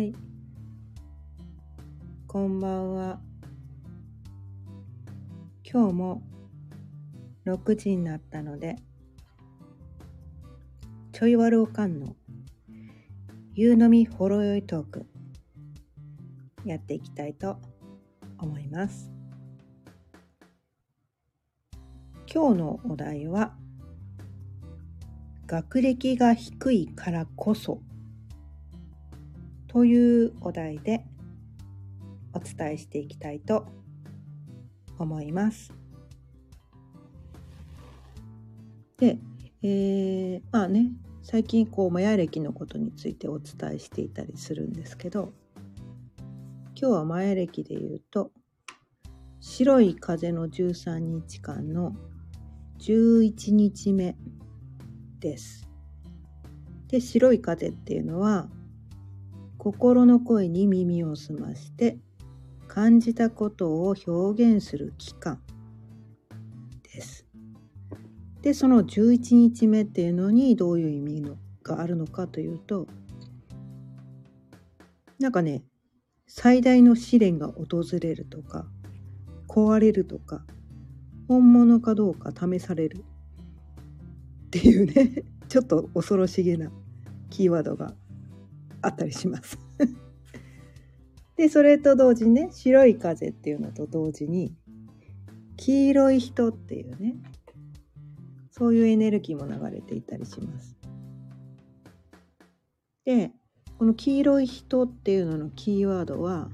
い。こんばんは。今日も6時になったので、ちょいわるおかんの夕飲みほろ酔いトークやっていきたいと思います。今日のお題は学歴が低いからこそというお題でお伝えしていきたいと思います。で、えー、まあね最近こうマヤ歴のことについてお伝えしていたりするんですけど今日はマヤ歴で言うと白い風の13日間の11日目です。で白い風っていうのは心の声に耳を澄まして感じたことを表現する期間です。でその11日目っていうのにどういう意味があるのかというとなんかね最大の試練が訪れるとか壊れるとか本物かどうか試されるっていうねちょっと恐ろしげなキーワードがあったりします。でそれと同時にね白い風っていうのと同時に黄色い人っていうねそういうエネルギーも流れていたりします。でこの黄色い人っていうののキーワードは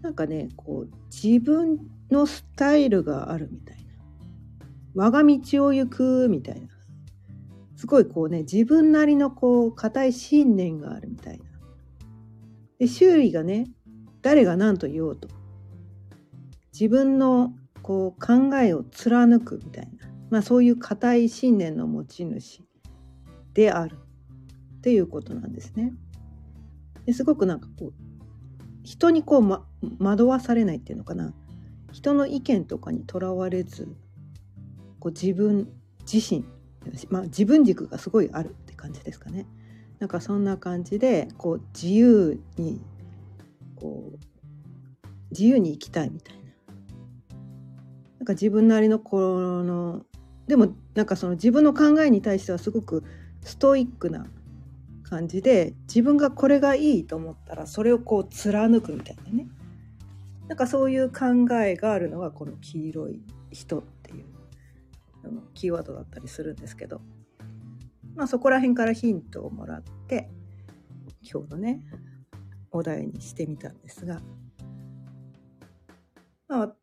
なんかねこう自分のスタイルがあるみたいな我が道を行くみたいなすごいこうね自分なりのこう固い信念があるみたいな。で周囲がね誰が何と言おうと。自分のこう考えを貫くみたいな、まあ、そういう固い信念の持ち主である。っていうことなんですね。ですごくなんかこう人にこう、ま、惑わされないっていうのかな。人の意見とかにとらわれずこう自分自身、まあ、自分軸がすごいあるって感じですかね。なんかそんな感じでこう自由にこう自由に生きたいみたいな。なんか自分なりのこのでもなんかその自分の考えに対してはすごくストイックな感じで自分がこれがいいと思ったらそれをこう貫くみたいなねなんかそういう考えがあるのがこの黄色い人っていうあのキーワードだったりするんですけど、まあ、そこら辺からヒントをもらって今日のねお題にしてみたんですが、まあ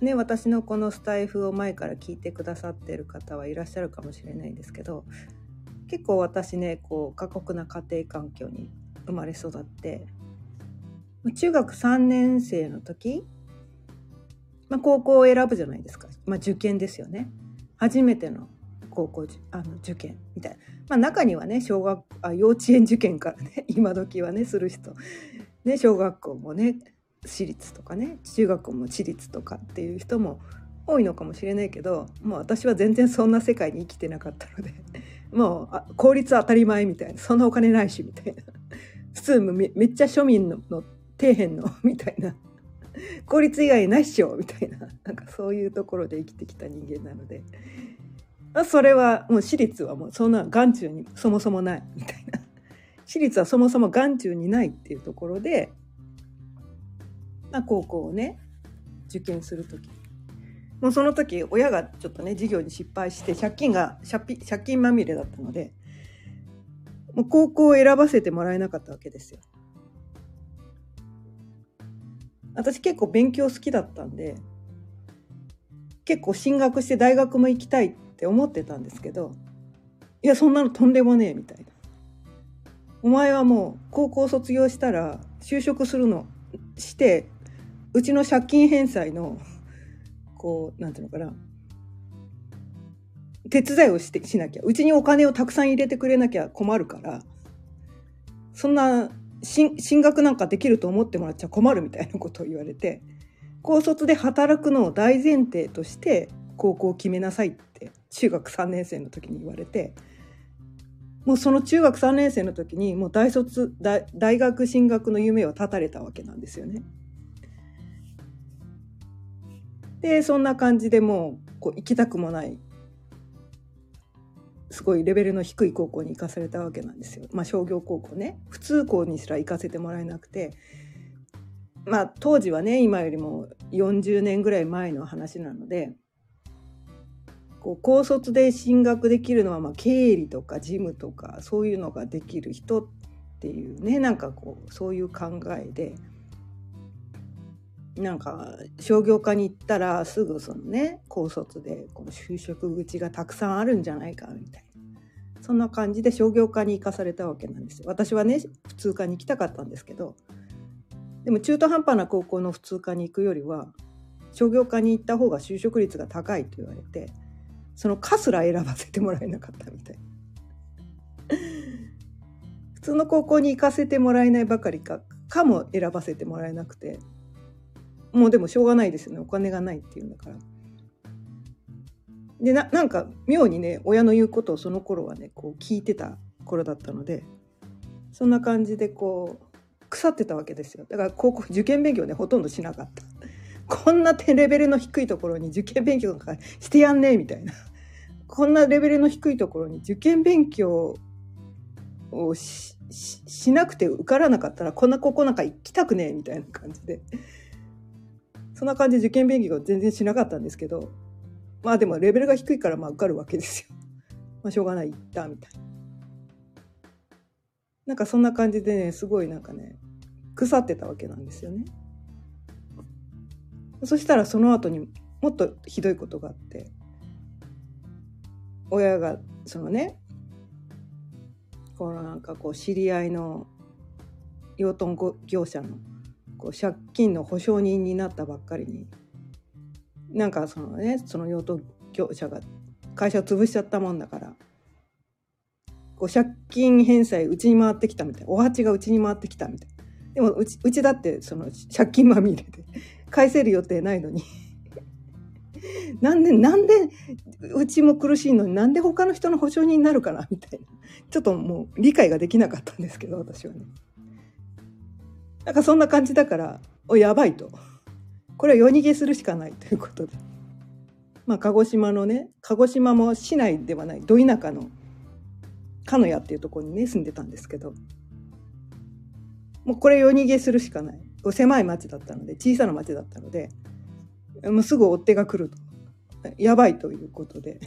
ね、私のこのスタイフを前から聞いてくださってる方はいらっしゃるかもしれないんですけど結構私ねこう過酷な家庭環境に生まれ育って中学3年生の時、まあ、高校を選ぶじゃないですか、まあ、受験ですよね。初めての高校あの受験みたいな、まあ、中にはね小学あ幼稚園受験からね 今時はねする人、ね、小学校もね私立とかね中学校も私立とかっていう人も多いのかもしれないけどもう私は全然そんな世界に生きてなかったので もうあ公立当たり前みたいなそんなお金ないしみたいな。普通めっちゃ庶民のの底辺のみたいな。公立以外ないっしょみたいな。なんかそういうところで生きてきた人間なので、まあ、それはもう私立はもうそんな眼中にそもそもないみたいな。私立はそもそも眼中にないっていうところで、まあ、高校をね受験する時。もうその時親がちょっとね授業に失敗して借金が借金まみれだったのでもう高校を選ばせてもらえなかったわけですよ。私結構勉強好きだったんで結構進学して大学も行きたいって思ってたんですけどいやそんなのとんでもねえみたいな。お前はもう高校卒業したら就職するのしてうちの借金返済のこうなんていうのかな手伝いをしてしなきゃうちにお金をたくさん入れてくれなきゃ困るからそんな進学なんかできると思ってもらっちゃ困るみたいなことを言われて高卒で働くのを大前提として高校を決めなさいって中学3年生の時に言われてもうその中学3年生の時にもう大卒大学進学の夢を絶たれたわけなんですよね。でそんな感じでもうこう行きたくもないすごいレベルの低い高校に行かされたわけなんですよ。まあ商業高校ね。普通校にすら行かせてもらえなくて。まあ当時はね今よりも40年ぐらい前の話なのでこう高卒で進学できるのはまあ経理とか事務とかそういうのができる人っていうねなんかこうそういう考えでなんか商業科に行ったらすぐそのね高卒でこの就職口がたくさんあるんじゃないかみたいな。そんな感じで商業科に行かされたわけなんです。私はね普通科に行きたかったんですけどでも中途半端な高校の普通科に行くよりは商業科に行った方が就職率が高いと言われてその科すら選ばせてもらえなかったみたい 普通の高校に行かせてもらえないばかりか科も選ばせてもらえなくてもうでもしょうがないですよねお金がないっていうんだから。でななんか妙にね親の言うことをその頃はねこう聞いてた頃だったのでそんな感じでこう腐ってたわけですよ。だから高校受験勉強ねほとんどしなかった。こんなレベルの低いところに受験勉強とかしてやんねえみたいな。こんなレベルの低いところに受験勉強をししなくて受からなかったらこんな高校なんか行きたくねえみたいな感じで。そんな感じで受験勉強全然しなかったんですけどまあでもレベルが低いからまあ受かるわけですよ。まあしょうがない行ったみたいな。なんかそんな感じでねすごいなんかね腐ってたわけなんですよね。そしたらその後にもっとひどいことがあって親がそのねこのなんかこう知り合いの養豚業者のこう借金の保証人になったばっかりになんかそのねその養豚業者が会社を潰しちゃったもんだからこう借金返済うちに回ってきたみたいお鉢がうちに回ってきたみたいでもうちうちだってその借金まみれで 返せる予定ないのに。なんでなんでうちも苦しいのになんで他の人の保証人になるかなみたいな。ちょっともう理解ができなかったんですけど私はね。なんかそんな感じだからおやばいと。これは夜逃げするしかないということで。まあ鹿児島のね鹿児島も市内ではないど田舎の鹿屋っていうところにね住んでたんですけど。もうこれ夜逃げするしかない。狭い町だったので小さな町だったのでもうすぐ追っ手が来ると。やばいということで、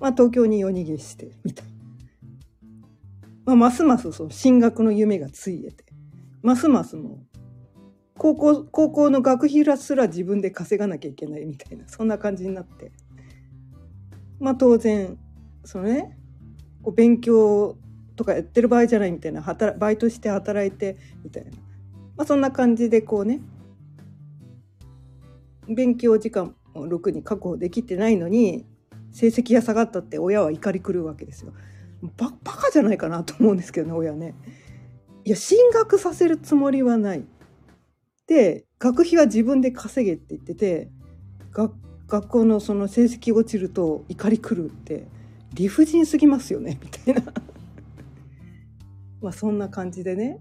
まあ、東京に夜逃げしてみたいまあ、ますますその進学の夢がついえて。ますますも高校高校の学費らすら自分で稼がなきゃいけないみたいなそんな感じになってまあ当然そのねこう勉強とかやってる場合じゃないみたいな働バイトして働いてみたいな、まあ、そんな感じでこうね勉強時間をろくに確保できてないのに成績が下がったって親は怒り狂うわけですよ。ババカじゃないかなと思うんですけどね親ね。いや進学させるつもりはない。で学費は自分で稼げって言ってて学校のその成績落ちると怒り狂って理不尽すぎますよねみたいな。まあそんな感じでね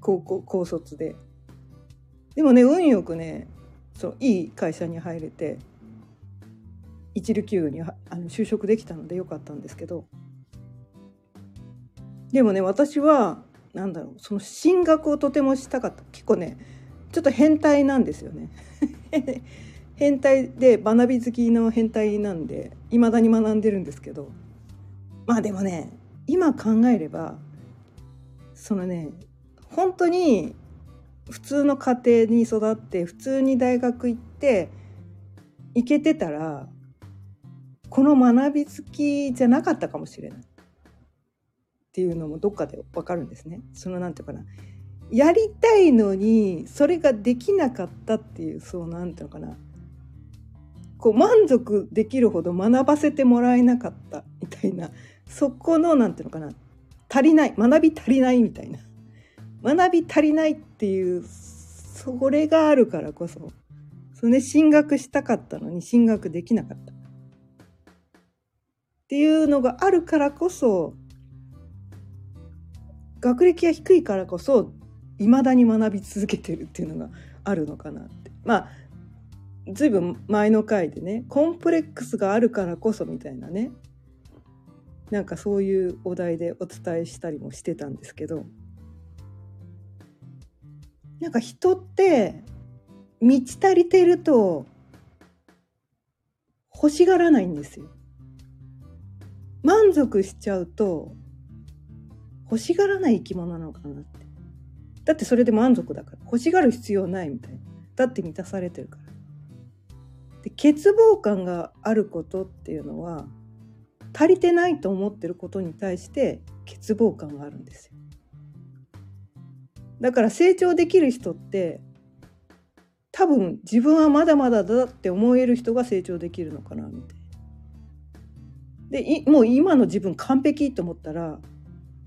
高校高卒で。でもね運よくねそういい会社に入れて一流企業にあの就職できたのでよかったんですけど。でもね私はなんだろうその進学をとてもしたかった。結構ねちょっと変態なんですよね。変態で学び好きの変態なんでいまだに学んでるんですけど。まあでもね今考えればそのね本当に普通の家庭に育って普通に大学行って行けてたらこの学び好きじゃなかったかもしれない。っていうのもどっかでわかるんですね。そのなんていうかな。やりたいのにそれができなかったっていうそうなんていうのかな。こう満足できるほど学ばせてもらえなかったみたいな。そこの何て言うのかな。足りない。学び足りないみたいな。学び足りないっていうそれがあるからこそそれ、ね、進学したかったのに進学できなかった。っていうのがあるからこそ学歴が低いからこそいまだに学び続けてるっていうのがあるのかなってまあ随分前の回でねコンプレックスがあるからこそみたいなねなんかそういうお題でお伝えしたりもしてたんですけどなんか人って満ち足りてると欲しがらないんですよ。満足しちゃうと欲しがらない生き物なのかなって。だってそれで満足だから欲しがる必要ないみたいな。だって満たされてるから。で欠乏感があることっていうのは足りてないと思ってることに対して欠乏感があるんですよ。だから成長できる人って多分自分はまだまだだって思える人が成長できるのかなみたいな。でもう今の自分完璧と思ったら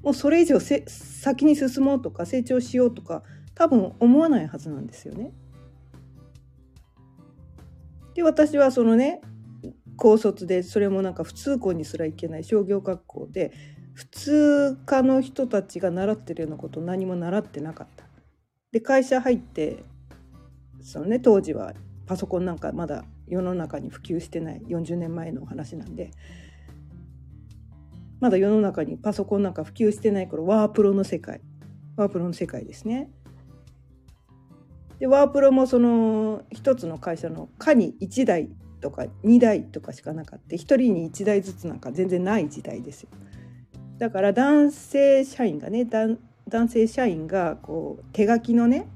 もうそれ以上先に進もうとか成長しようとか多分思わないはずなんですよね。で私はそのね高卒でそれもなんか普通校にすら行けない商業学校で普通科の人たちが習ってるようなこと何も習ってなかった。で会社入ってそのね当時はパソコンなんかまだ世の中に普及してない40年前の話なんでまだ世の中にパソコンなんか普及してない頃ワープロの世界ワープロの世界ですね。でワープロもその一つの会社の課に1台とか2台とかしかなかった1人に1台ずつなんか全然ない時代ですよ。だから男性社員がね男性社員がこう手書きのね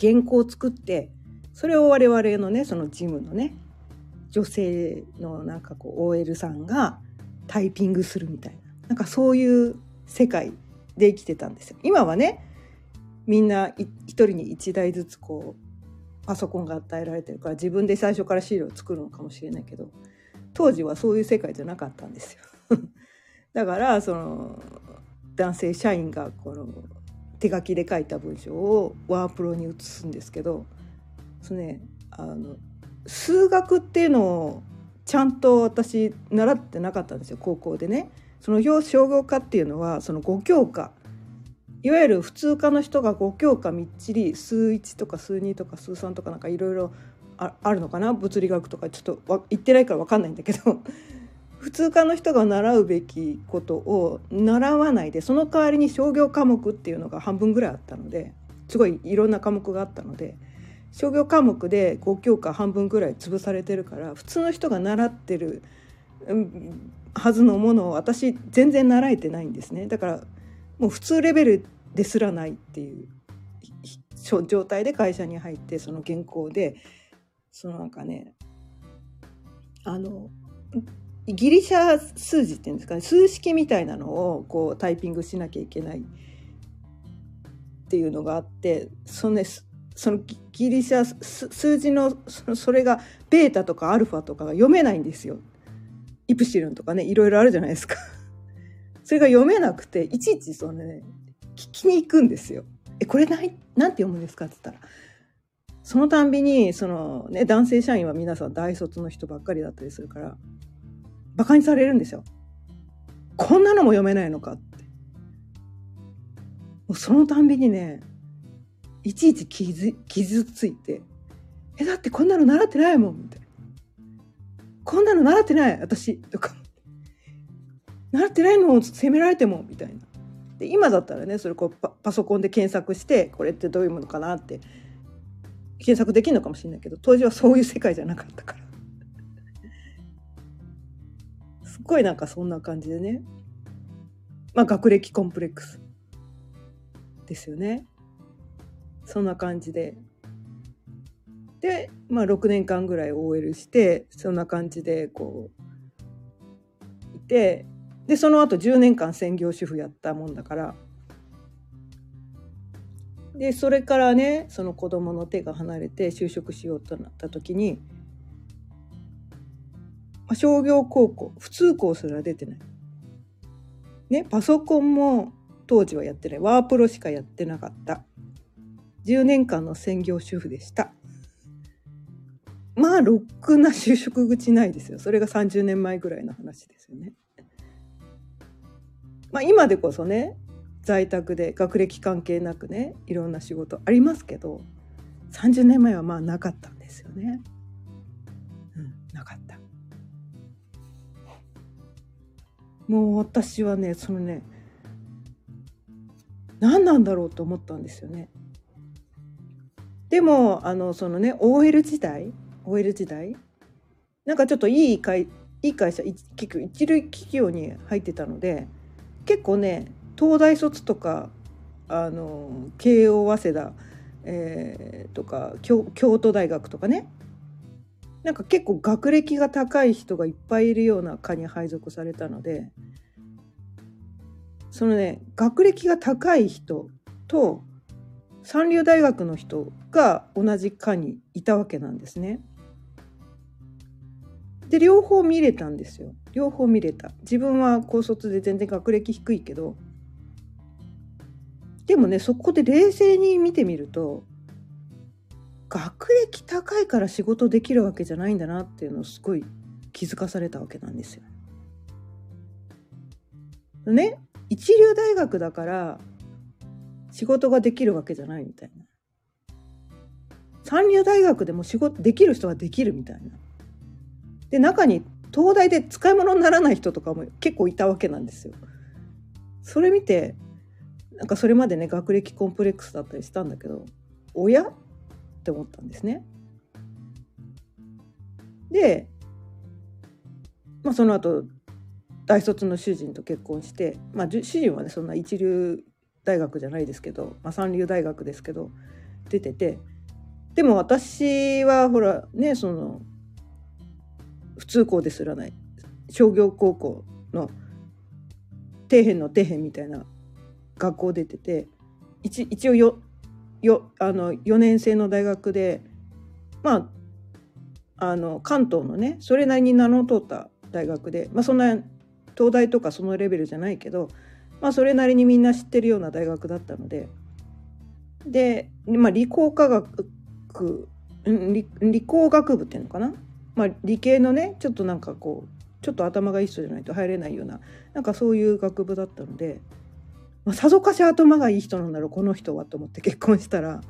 原稿を作ってそれを我々のねそのジムのね女性のなんかこう OL さんがタイピングするみたいななんかそういう世界で生きてたんですよ。今はねみんな一人に一台ずつこうパソコンが与えられてるから自分で最初から資料を作るのかもしれないけど当時はそういう世界じゃなかったんですよ。だからその男性社員がこの手書きで書いた文章をワープロに移すんですけどそのねあの数学っていうのをちゃんと私習ってなかったんですよ高校でね。その表商業科っていうのはその5教科。いわゆる普通科の人が5教科みっちり数1とか数2とか数3とかなんかいろいろあるのかな？物理学とか。ちょっと言ってないから分かんないんだけど。普通科の人が習うべきことを習わないでその代わりに商業科目っていうのが半分ぐらいあったのですごいいろんな科目があったので。商業科目で5教科半分ぐらい潰されてるから普通の人が習ってる、はずのものを私全然習えてないんですね。だからもう普通レベルですらないっていう状態で会社に入ってその原稿でそのなんかねあのギリシャ数字っていうんですかね数式みたいなのをこうタイピングしなきゃいけないっていうのがあってその,、ね、そのギリシャ数字のそれがベータとかアルファとかが読めないんですよ。イプシロンとかねいろいろあるじゃないですか。それが読めなくていちいちそのね聞きに行くんですよ。えこれないなんて読むんですか？って言ったらそのたんびにその、ね、男性社員は皆さん大卒の人ばっかりだったりするからバカにされるんですよ。こんなのも読めないのか？って。もうそのたんびにね、いちいち傷傷ついて、え、だってこんなの習ってないもん、みたいな。こんなの習ってない、私、とか。習ってないのを責められても、みたいな。で今だったらねそれこうパパソコンで検索してこれってどういうものかなって検索できるのかもしれないけど当時はそういう世界じゃなかったから すっごいなんかそんな感じでねまあ学歴コンプレックスですよねそんな感じででまあ6年間ぐらい OL してそんな感じでこういてでその後10年間専業主婦やったもんだからでそれからねその子供の手が離れて就職しようとなった時にま商業高校普通校すら出てない。ね、パソコンも当時はやってない。ワープロしかやってなかった。10年間の専業主婦でした。まあ、ろくな就職口ないですよ。それが30年前ぐらいの話ですよね。まあ、今でこそね、在宅で学歴関係なくねいろんな仕事ありますけど30年前はまあなかったんですよね。うん、なかった。もう私はねそのね何なんだろうと思ったんですよね。でもあのそのね OL 時代 OL 時代なんかちょっといい会いい会社結局一流企業に入ってたので結構ね東大卒とかあの慶応早稲田、えー、とか京都大学とかねなんか結構学歴が高い人がいっぱいいるような科に配属されたのでそのね学歴が高い人と三流大学の人が同じ科にいたわけなんですね。で両方見れたんですよ両方見れた自分は高卒で全然学歴低いけどでもねそこで冷静に見てみると学歴高いから仕事できるわけじゃないんだなっていうのをすごい気づかされたわけなんですよ。ね一流大学だから仕事ができるわけじゃないみたいな。三流大学でも仕事できる人はできるみたいな。で中に東大で使い物にならない人とかも結構いたわけなんですよ。それ見てなんかそれまでね学歴コンプレックスだったりしたんだけど親って思ったんですね。で、まあ、その後大卒の主人と結婚して、まあ、主人はねそんな一流大学じゃないですけど、まあ、三流大学ですけど出ててでも私はほらねその普通校ですらない商業高校の底辺の底辺みたいな学校出てて一一応よよあの4年生の大学でまああの関東のねそれなりに名の通った大学で、まあ、そんな東大とかそのレベルじゃないけど、まあ、それなりにみんな知ってるような大学だったので。で、まあ、理工科学理理工学部っていうのかな？まあ、理系のねちょっとなんかこうちょっと頭がいい人じゃないと入れないようななんかそういう学部だったので、まあ、さぞかし頭がいい人なんだろうこの人はと思って結婚したら。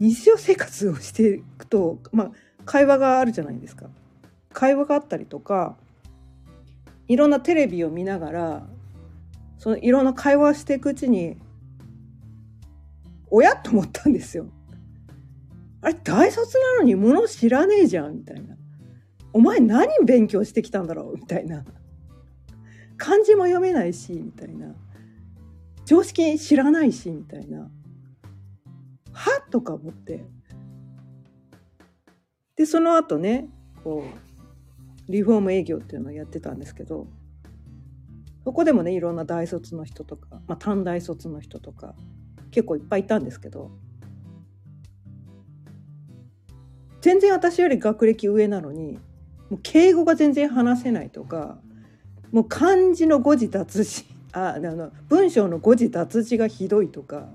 日常生活をしていくと、まあ、会話があるじゃないですか。会話があったりとかいろんなテレビを見ながらそのいろんな会話していくうちに親と思ったんですよ。あれ大卒なのに物知らねえじゃんみたいな。お前何勉強してきたんだろうみたいな。漢字も読めないしみたいな。常識知らないしみたいな。はとか思って。でその後ねこうリフォーム営業っていうのをやってたんですけどそこでもねいろんな大卒の人とか、まあ、短大卒の人とか結構いっぱいいたんですけど全然私より学歴上なのにもう敬語が全然話せないとかもう漢字の誤字脱字 ああの文章の誤字脱字がひどいとか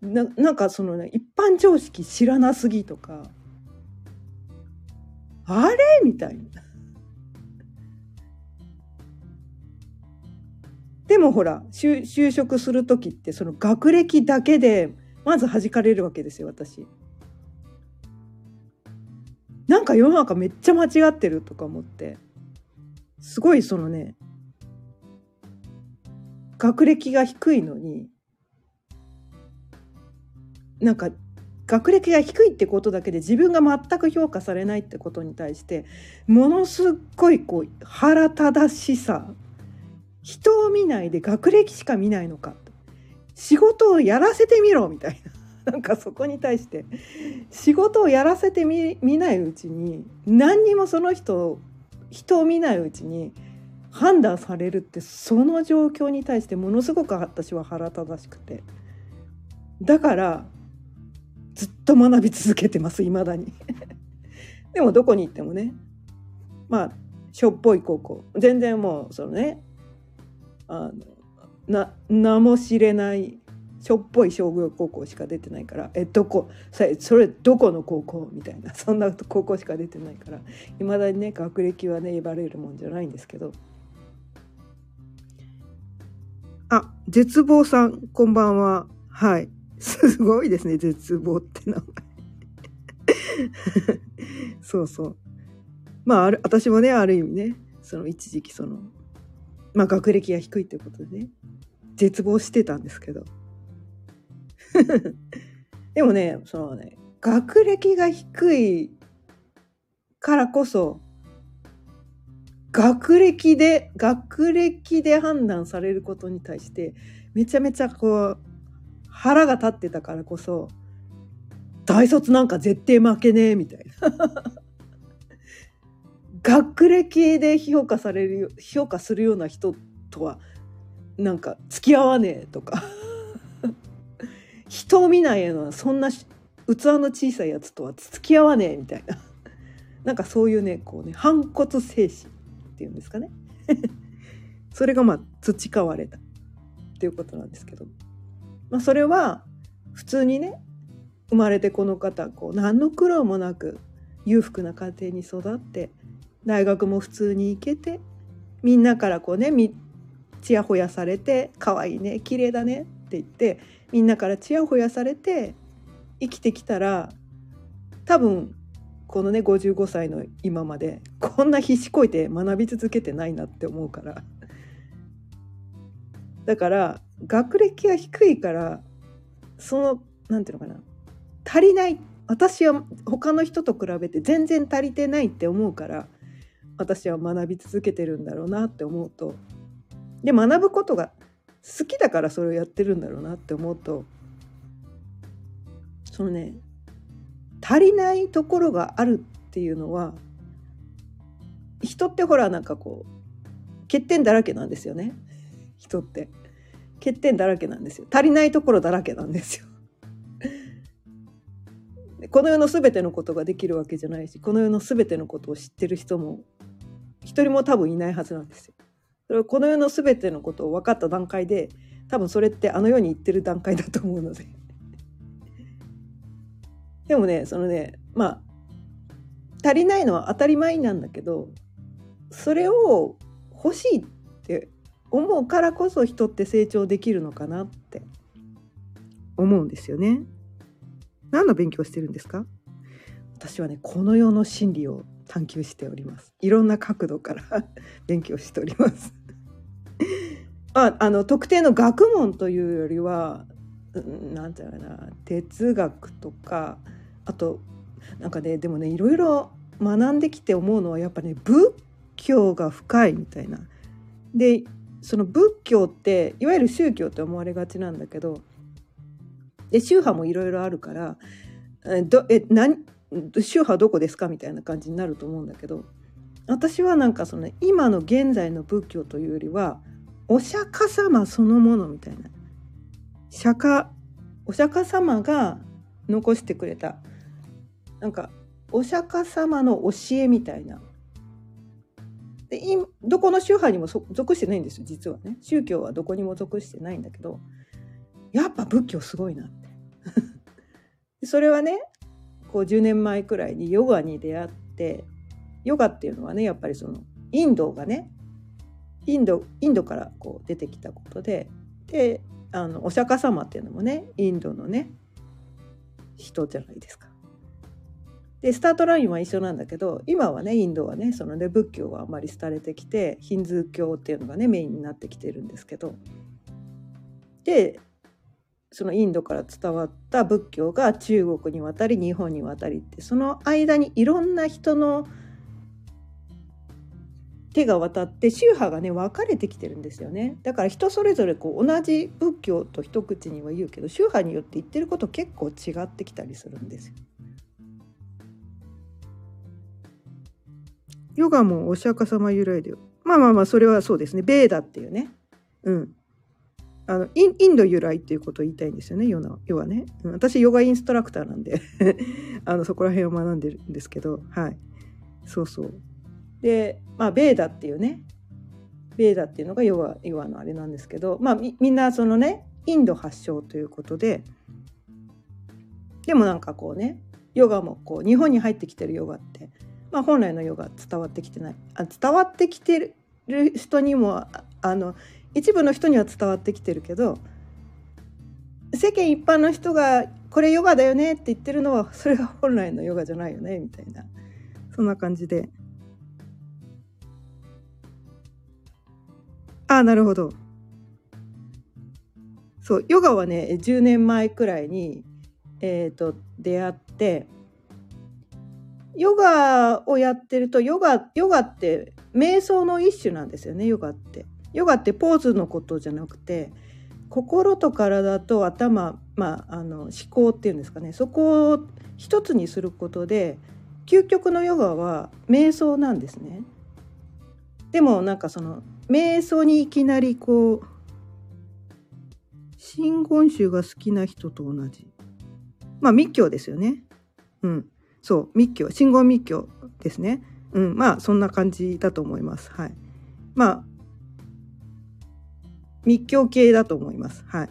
ななんかそのね一般常識知らなすぎとかあれ？みたいな。でもほら就職する時ってその学歴だけでまず弾かれるわけですよ私。なんか世の中めっちゃ間違ってるとか思ってすごいそのね学歴が低いのになんか学歴が低いってことだけで自分が全く評価されないってことに対してものすっごいこう腹立しさ人を見ないで学歴しか見ないのか。仕事をやらせてみろみたいな。なんかそこに対して仕事をやらせてみ見ないうちに何にもその人人を見ないうちに判断されるってその状況に対してものすごく私は腹立たしくて。だからずっと学び続けてますいまだに。でもどこに行ってもね。まあしょっぽい高校。全然もうそのねあのな名も知れないしょっぽい商業高校しか出てないからえどこそれどこの高校みたいな そんな高校しか出てないからいまだにね学歴はね言われるもんじゃないんですけどあ、絶望さん、こんばんは。はい。すごいですね、絶望って名前。そうそう。まあ、ある私もね、ある意味ね、その一時期その、まあ学歴が低いってことでね、絶望してたんですけど。でもね、そのね、学歴が低いからこそ、学歴で、学歴で判断されることに対して、めちゃめちゃこう、腹が立ってたからこそ、大卒なんか絶対負けねえみたいな。学歴で評価される評価するような人とはなんか付き合わねえとか。人を見ないのはそんな器の小さいやつとは付き合わねえみたいな。なんかそういうねこうね反骨精神っていうんですかね。それがまあ培われたっていうことなんですけど、まあ、それは普通にね生まれてこの方こう何の苦労もなく裕福な家庭に育って大学も普通に行けてみんなからこうねちやほやされて「可愛いね綺麗だね」って言ってみんなからちやほやされて生きてきたら多分このね55歳の今までこんな必死こいて学び続けてないなって思うから。だから学歴が低いからその何て言うのかな。足りない。私は他の人と比べて全然足りてないって思うから私は学び続けてるんだろうなって思うと。で学ぶことが好きだからそれをやってるんだろうなって思うと。そのね足りないところがあるっていうのは人ってほらなんかこう欠点だらけなんですよね。人って。欠点だらけなんですよ。足りないところだらけなんですよ。この世の全てのことができるわけじゃないしこの世の全てのことを知ってる人も一人も多分いないはずなんですよ。それはこの世の全てのことを分かった段階で多分それってあの世に行ってる段階だと思うので でもねそのねまあ足りないのは当たり前なんだけどそれを欲しいって思うからこそ人って成長できるのかなって思うんですよね。何の勉強してるんですか？私はねこの世の真理を探求しておりますいろんな角度から 勉強しております ああの特定の学問というよりは何て言うかな哲学とかあとなんかねでもねいろいろ学んできて思うのはやっぱね仏教が深いみたいな。でその仏教っていわゆる宗教って思われがちなんだけどで宗派もいろいろあるからえどえ何宗派どこですかみたいな感じになると思うんだけど私はなんかその今の現在の仏教というよりはお釈迦様そのものみたいな。釈迦お釈迦様が残してくれた。なんかお釈迦様の教えみたいな。でどこの宗派にも属してないんですよ実はね。宗教はどこにも属してないんだけどやっぱ仏教すごいなって。それはねこう10年前くらいにヨガに出会ってヨガっていうのはねやっぱりそのインドがねインドインドからこう出てきたことでであのお釈迦様っていうのもねインドのね人じゃないですか。でスタートラインは一緒なんだけど今はねインドはねそのね仏教があまり廃れてきてヒンズー教っていうのがねメインになってきてるんですけどでそのインドから伝わった仏教が中国に渡り日本に渡りってその間にいろんな人の手が渡って宗派がね分かれてきてるんですよね。だから人それぞれこう同じ仏教と一口には言うけど宗派によって言ってること結構違ってきたりするんですよ。ヨガもお釈迦様由来でまあまあまあそれはそうですね。ベーダっていうね。うん。あのインド由来っていうことを言いたいんですよねヨナヨガね、私ヨガインストラクターなんで あのそこら辺を学んでるんですけどはい。そうそう。でまあベーダっていうねベーダっていうのがヨガヨガのあれなんですけどまあみみんなそのねインド発祥ということででもなんかこうねヨガもこう日本に入ってきてるヨガって、まあ、本来のヨガ伝わってきてない。あ伝わってきてる人にもあの一部の人には伝わってきてるけど世間一般の人がこれヨガだよねって言ってるのはそれが本来のヨガじゃないよねみたいなそんな感じでああなるほどそうヨガはね10年前くらいにえっ、ー、と出会ってヨガをやってるとヨガヨガって瞑想の一種なんですよねヨガって。ヨガってポーズのことじゃなくて心と体と頭、まあ、あの思考っていうんですかねそこを一つにすることで究極のヨガは瞑想なんですね。でもなんかその瞑想にいきなりこう真言宗が好きな人と同じまあ密教ですよね。うんそう密教真言密教ですね。うんまあそんな感じだと思います。はい。まあ密教系だと思います。はい。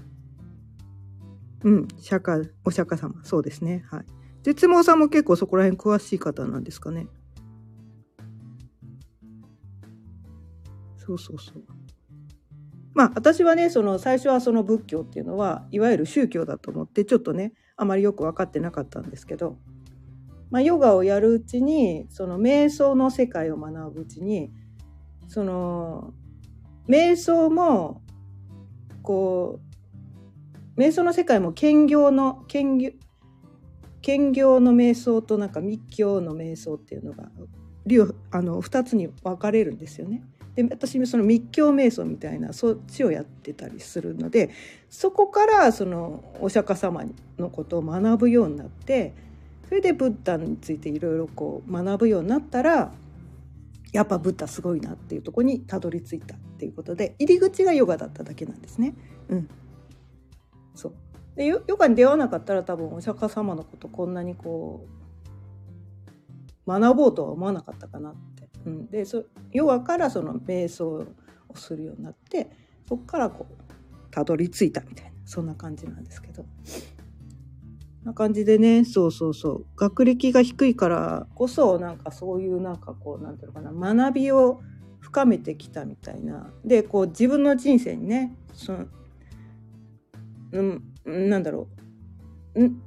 うん、釈迦、お釈迦様。そうですね。はい。絶望さんも結構そこら辺詳しい方なんですかね。そうそうそう。まあ私はねその最初はその仏教っていうのはいわゆる宗教だと思ってちょっとねあまりよく分かってなかったんですけど、まあ、ヨガをやるうちにその瞑想の世界を学ぶうちにその瞑想もこう瞑想の世界も兼業の兼業兼業の瞑想となんか密教の瞑想っていうのがあの2つに分かれるんですよね。で私もその密教瞑想みたいなそっちをやってたりするのでそこからそのお釈迦様のことを学ぶようになってそれでブッダについていろいろこう学ぶようになったらやっぱブッダすごいなっていうとこにたどり着いたっていうことで入り口がヨガだっただけなんですね。うん、そうでヨガに出会わなかったら多分お釈迦様のことこんなにこう学ぼうとは思わなかったかなって。うん、でそヨガからその瞑想をするようになってそこからこうたどり着いたみたいなそんな感じなんですけど。な感じでねそうそうそう学歴が低いからこそなんかそういうなんかこうなんていうのかな学びを深めてきたみたいな。でこう自分の人生にねそのうんなんだろう。ん？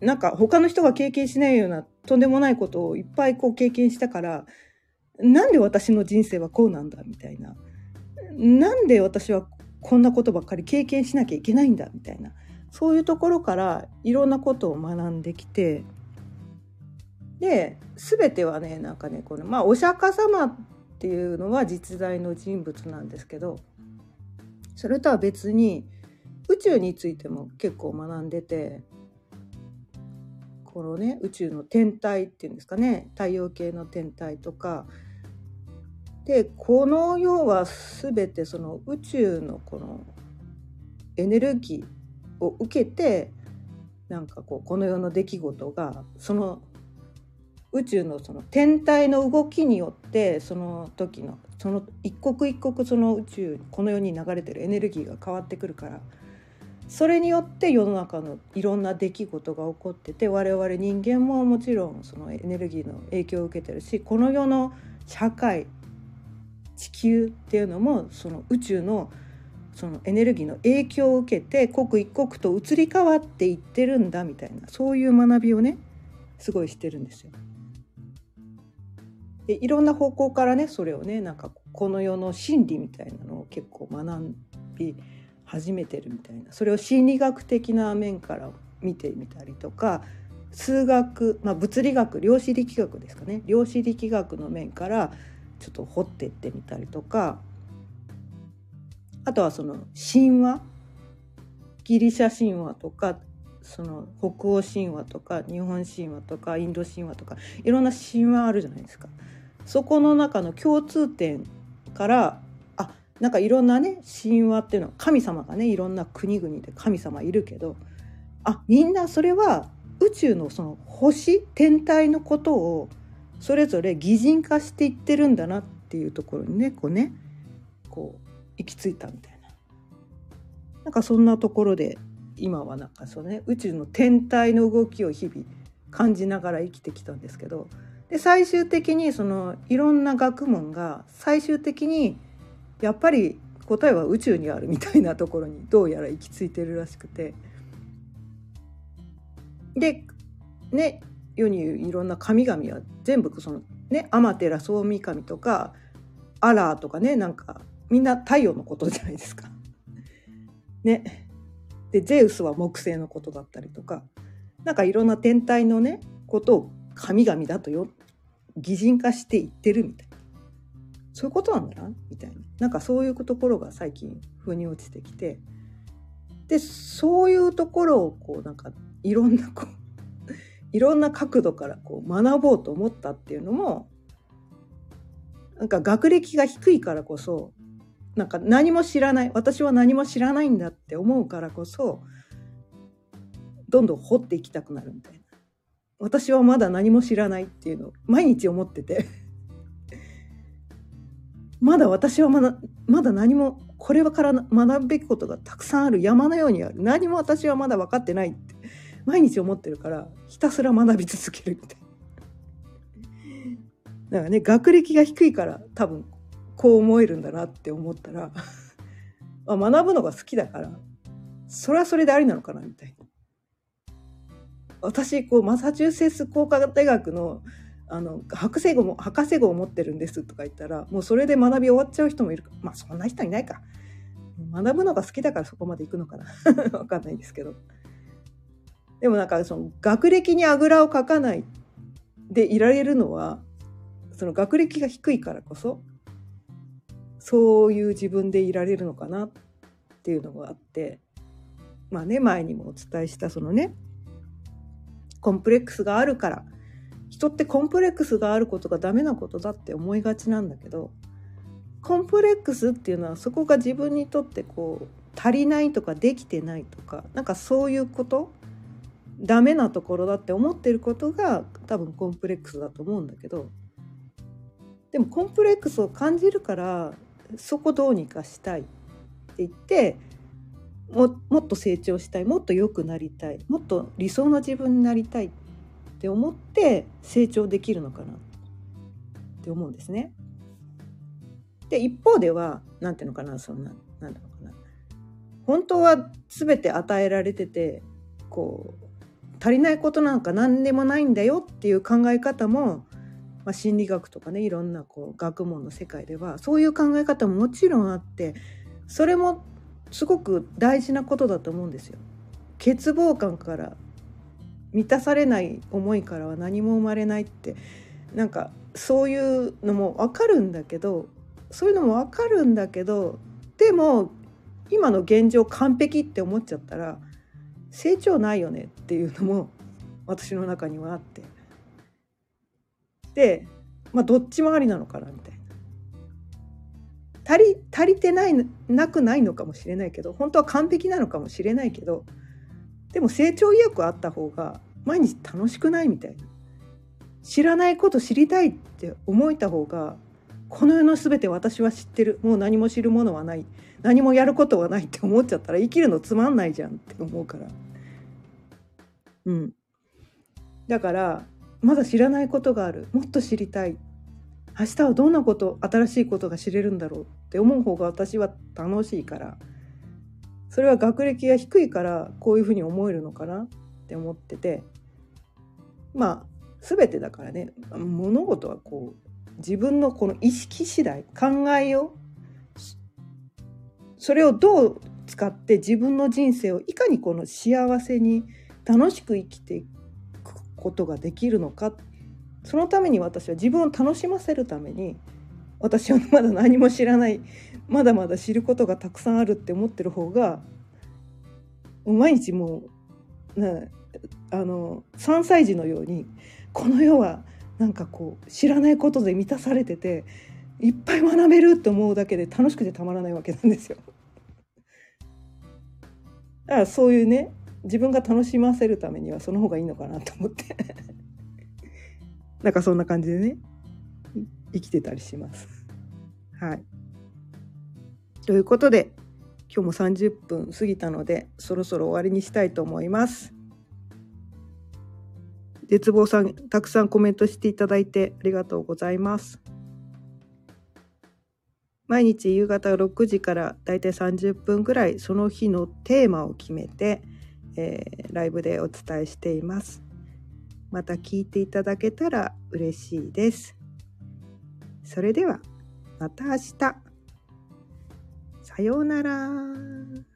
なんか他の人が経験しないようなとんでもないことをいっぱいこう経験したからなんで私の人生はこうなんだみたいな。なんで私はこんなことばっかり経験しなきゃいけないんだみたいな。そういうところからいろんなことを学んできてで全てはねなんかねこのまあお釈迦様っていうのは実在の人物なんですけどそれとは別に宇宙についても結構学んでてこのね宇宙の天体っていうんですかね太陽系の天体とかでこの世は全てその宇宙のこのエネルギーを受けてなんかこうこの世の出来事がその宇宙のその天体の動きによってその時のその一刻一刻その宇宙この世に流れてるエネルギーが変わってくるからそれによって世の中のいろんな出来事が起こってて我々人間ももちろんそのエネルギーの影響を受けてるしこの世の社会地球っていうのもその宇宙のそのエネルギーの影響を受けて刻一刻と移り変わっていってるんだみたいなそういう学びをねすごいしてるんですよ。でいろんな方向からねそれをねなんかこの世の心理みたいなのを結構学び始めてるみたいな。それを心理学的な面から見てみたりとか数学、まあ、物理学量子力学ですかね。量子力学の面からちょっと掘っていってみたりとか。あとはその神話。ギリシャ神話とかその北欧神話とか日本神話とかインド神話とかいろんな神話あるじゃないですか。そこの中の共通点からあなんかいろんなね神話っていうのは神様がねいろんな国々で神様いるけどあみんなそれは宇宙のその星天体のことをそれぞれ擬人化していってるんだなっていうところにねこうねこう行き着いたみたいな。なんかそんなところで今はなんかそのね宇宙の天体の動きを日々感じながら生きてきたんですけどで最終的にそのいろんな学問が最終的にやっぱり答えは宇宙にあるみたいなところにどうやら行き着いてるらしくてでね世に言ういろんな神々は全部そのね天照大神とかアラーとかねなんかみんな太陽のことじゃないですか。ね。でゼウスは木星のことだったりとかなんかいろんな天体のねことを神々だとよ擬人化して言ってるみたいな。そういうことなんだなみたいな。なんかそういうところが最近腑に落ちてきて。でそういうところをこうなんかいろんなこう いろんな角度からこう学ぼうと思ったっていうのもなんか学歴が低いからこそなんか何も知らない私は何も知らないんだって思うからこそどんどん掘っていきたくなるみたいな。私はまだ何も知らないっていうのを毎日思ってて まだ私はまだまだ何もこれから学ぶべきことがたくさんある山のようにある何も私はまだ分かってないって毎日思ってるからひたすら学び続けるみたいな。だからね学歴が低いから多分こう思えるんだなって思ったら あ、学ぶのが好きだからそれはそれでありなのかなみたいな。私こうマサチューセッツ工科大学のあの博士号も博士号を持ってるんですとか言ったらもうそれで学び終わっちゃう人もいる。まあそんな人いないか。学ぶのが好きだからそこまで行くのかな。わかんないですけど。でもなんかその学歴にあぐらをかかないでいられるのはその学歴が低いからこそそういう自分でいられるのかなっていうのがあって。まあね前にもお伝えしたそのねコンプレックスがあるから人ってコンプレックスがあることがダメなことだって思いがちなんだけどコンプレックスっていうのはそこが自分にとってこう足りないとかできてないとかなんかそういうことダメなところだって思ってることが多分コンプレックスだと思うんだけどでもコンプレックスを感じるからそこどうにかしたいって言ってももっと成長したいもっと良くなりたいもっと理想の自分になりたいって思って成長できるのかなって思うんですね。で一方では何ていうのかなそんな何だろうかな本当は全て与えられててこう足りないことなんか何でもないんだよっていう考え方もまあ、心理学とかねいろんなこう学問の世界ではそういう考え方ももちろんあってそれもすごく大事なことだと思うんですよ。欠乏感から満たされない思いからは何も生まれないってなんかそういうのも分かるんだけどそういうのも分かるんだけどでも今の現状完璧って思っちゃったら成長ないよねっていうのも私の中にはあって。で、まあ、どっちもありなのかなみたいな。足り足りてないなくないのかもしれないけど本当は完璧なのかもしれないけどでも成長意欲あった方が毎日楽しくないみたいな。知らないこと知りたいって思えた方がこの世の全て私は知ってる。もう何も知るものはない。何もやることはないって思っちゃったら生きるのつまんないじゃんって思うから。うん。だからまだ知らないことがある。もっと知りたい。明日はどんなこと新しいことが知れるんだろうって思う方が私は楽しいからそれは学歴が低いからこういうふうに思えるのかな？って思っててまあ全てだからね。物事はこう自分のこの意識次第考えよそれをどう使って自分の人生をいかにこの幸せに楽しく生きていくことができるのかっそのために私は自分を楽しませるために私はまだ何も知らないまだまだ知ることがたくさんあるって思ってる方が毎日もうなあの3歳児のようにこの世はなんかこう知らないことで満たされてていっぱい学べるって思うだけで楽しくてたまらないわけなんですよ。だからそういうね自分が楽しませるためにはその方がいいのかなと思ってなんかそんな感じでね生きてたりします。はい。ということで今日も30分過ぎたのでそろそろ終わりにしたいと思います。絶望さんたくさんコメントしていただいてありがとうございます。毎日夕方6時からだいたい30分ぐらいその日のテーマを決めて、えー、ライブでお伝えしています。また聞いていただけたら嬉しいです。それではまた明日。さようなら。